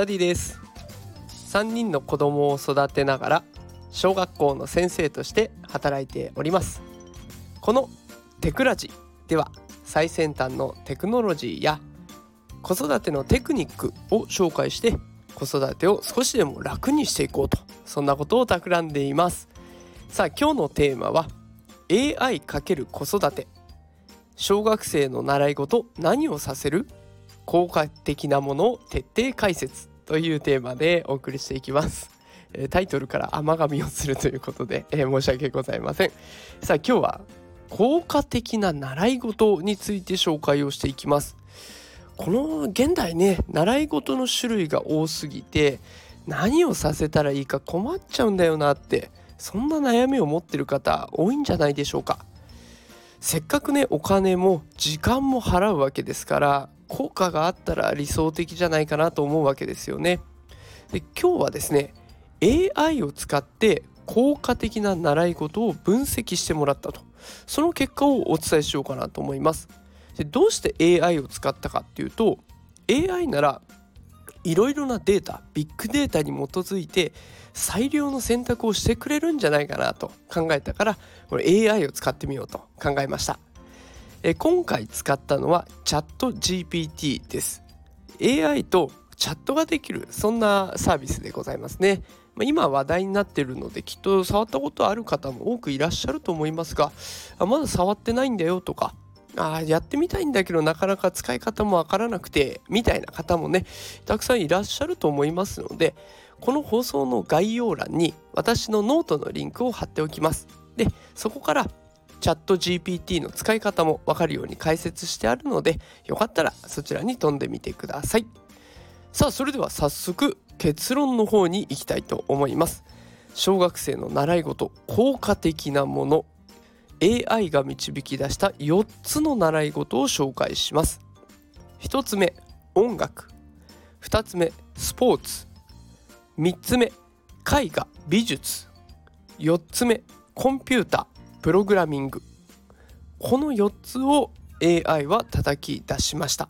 ダディです。3人の子供を育てながら小学校の先生として働いております。このテクラジでは最先端のテクノロジーや子育てのテクニックを紹介して子育てを少しでも楽にしていこうとそんなことを企んでいます。さあ今日のテーマは AI× 子育て。小学生の習い事何をさせる？効果的なものを徹底解説。というテーマでお送りしていきます。タイトルから甘噛みをするということで、えー、申し訳ございません。さあ今日は効果的な習い事について紹介をしていきます。この現代ね習い事の種類が多すぎて何をさせたらいいか困っちゃうんだよなってそんな悩みを持ってる方多いんじゃないでしょうか。せっかくねお金も時間も払うわけですから効果があったら理想的じゃないかなと思うわけですよね。で今日はですね AI を使って効果的な習い事を分析してもらったと。その結果をお伝えしようかなと思います。でどうして AI を使ったかっていうと AI ならいろいろなデータビッグデータに基づいて最良の選択をしてくれるんじゃないかなと考えたからこれ AI を使ってみようと考えました。え今回使ったのはチャット GPT です。AI とチャットができるそんなサービスでございますね。今話題になってるのできっと触ったことある方も多くいらっしゃると思いますがまだ触ってないんだよとかあやってみたいんだけどなかなか使い方もわからなくてみたいな方もねたくさんいらっしゃると思いますのでこの放送の概要欄に私のノートのリンクを貼っておきます。でそこからチャット GPT の使い方もわかるように解説してあるのでよかったらそちらに飛んでみてください。さあそれでは早速結論の方に行きたいと思います。小学生の習い事効果的なもの AI が導き出した4つの習い事を紹介します。1つ目音楽。2つ目スポーツ。3つ目絵画美術。4つ目コンピューター。プログラミングこの4つを AI は叩き出しました。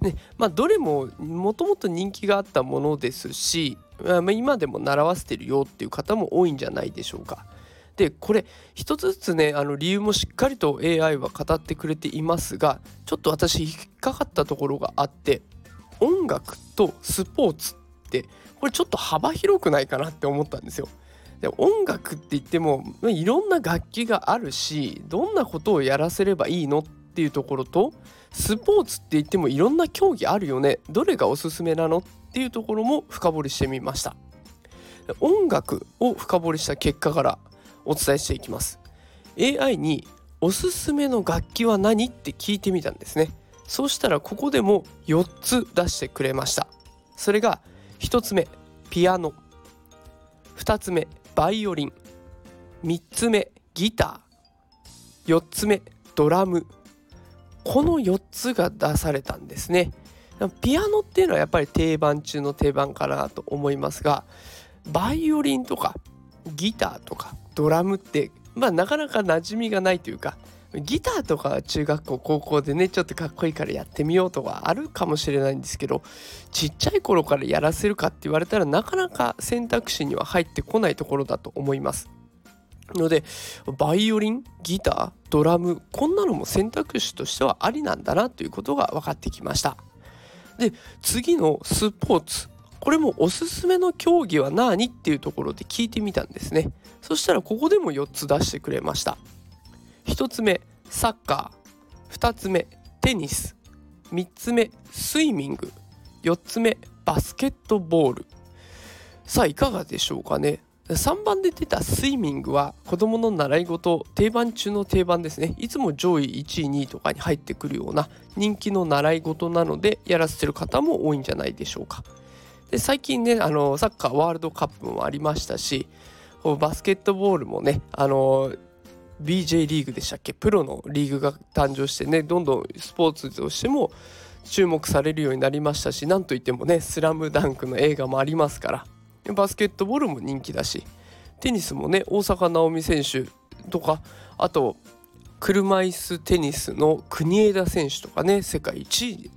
ねまあ、どれももともと人気があったものですし、まあ、今でも習わせてるよっていう方も多いんじゃないでしょうか。でこれ一つずつねあの理由もしっかりと AI は語ってくれていますがちょっと私引っかかったところがあって音楽とスポーツってこれちょっと幅広くないかなって思ったんですよ。で音楽って言ってもいろんな楽器があるしどんなことをやらせればいいのっていうところとスポーツって言ってもいろんな競技あるよね。どれがおすすめなのっていうところも深掘りしてみました。音楽を深掘りした結果からお伝えしていきます。AI におすすめの楽器は何って聞いてみたんですね。そうしたらここでも4つ出してくれました。それが1つ目ピアノ。2つ目バイオリン。3つ目ギター。4つ目ドラム。この4つが出されたんですね。ピアノっていうのはやっぱり定番中の定番かなと思いますがバイオリンとかギターとかドラムってまあなかなか馴染みがないというかギターとか中学校高校でねちょっとかっこいいからやってみようとかあるかもしれないんですけどちっちゃい頃からやらせるかって言われたらなかなか選択肢には入ってこないところだと思います。のでバイオリンギタードラムこんなのも選択肢としてはありなんだなということが分かってきました。で次のスポーツこれもおすすめの競技は何っていうところで聞いてみたんですねそしたらここでも4つ出してくれました1つ目サッカー。2つ目テニス。3つ目スイミング。4つ目バスケットボール。さあいかがでしょうかね。3番で出たスイミングは子どもの習い事定番中の定番ですね。いつも上位1位2位とかに入ってくるような人気の習い事なのでやらせてる方も多いんじゃないでしょうか。で最近ねあのサッカーワールドカップもありましたしバスケットボールもねあの BJ リーグでしたっけ？プロのリーグが誕生してねどんどんスポーツとしても注目されるようになりましたしなんといってもね「スラムダンクの映画もありますから。バスケットボールも人気だしテニスもね大坂なおみ選手とかあと車椅子テニスの国枝選手とかね世界1位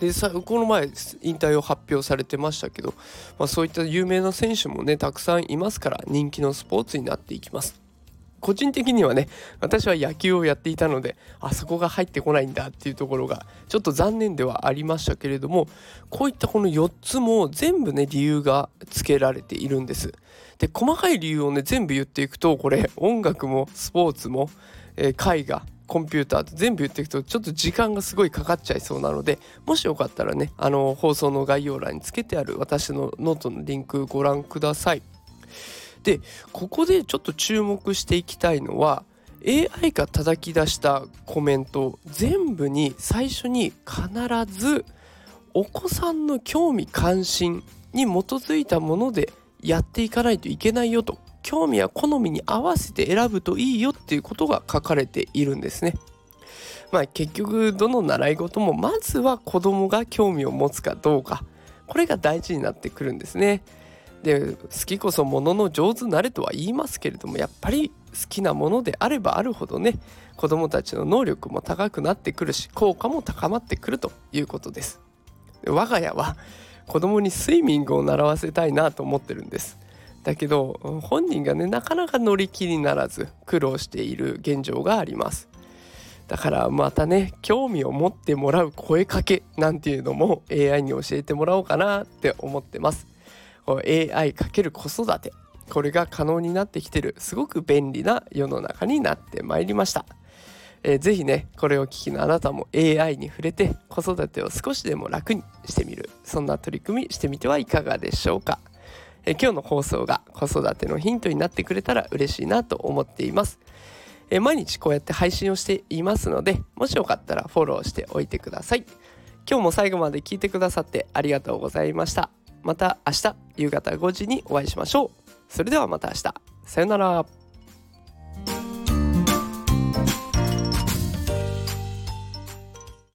でさこの前引退を発表されてましたけど、まあ、そういった有名な選手もねたくさんいますから人気のスポーツになっていきます。個人的にはね私は野球をやっていたのであそこが入ってこないんだっていうところがちょっと残念ではありましたけれどもこういったこの4つも全部ね理由がつけられているんですで細かい理由をね全部言っていくとこれ音楽もスポーツも、えー、絵画コンピューターと全部言っていくとちょっと時間がすごいかかっちゃいそうなのでもしよかったらねあの放送の概要欄につけてある私のノートのリンクご覧ください。でここでちょっと注目していきたいのは AI が叩き出したコメント全部に最初に必ずお子さんの興味関心に基づいたものでやっていかないといけないよと興味や好みに合わせて選ぶといいよっていうことが書かれているんですね。まあ結局どの習い事もまずは子供が興味を持つかどうかこれが大事になってくるんですね。で好きこそものの上手なれとは言いますけれどもやっぱり好きなものであればあるほどね子どもたちの能力も高くなってくるし効果も高まってくるということです。我が家は子供にスイミングを習わせたいなと思ってるんです。だけど本人がねなかなか乗り気にならず苦労している現状がありますだからまたね興味を持ってもらう声かけなんていうのも AI に教えてもらおうかなって思ってます AI かける子育てこれが可能になってきてるすごく便利な世の中になってまいりましたえー、ぜひねこれを聞きのあなたも AI に触れて子育てを少しでも楽にしてみるそんな取り組みしてみてはいかがでしょうかえ今日の放送が子育てのヒントになってくれたら嬉しいなと思っています。え毎日こうやって配信をしていますのでもしよかったらフォローしておいてください。今日も最後まで聞いてくださってありがとうございました。また明日夕方5時にお会いしましょう。それではまた明日。さよなら。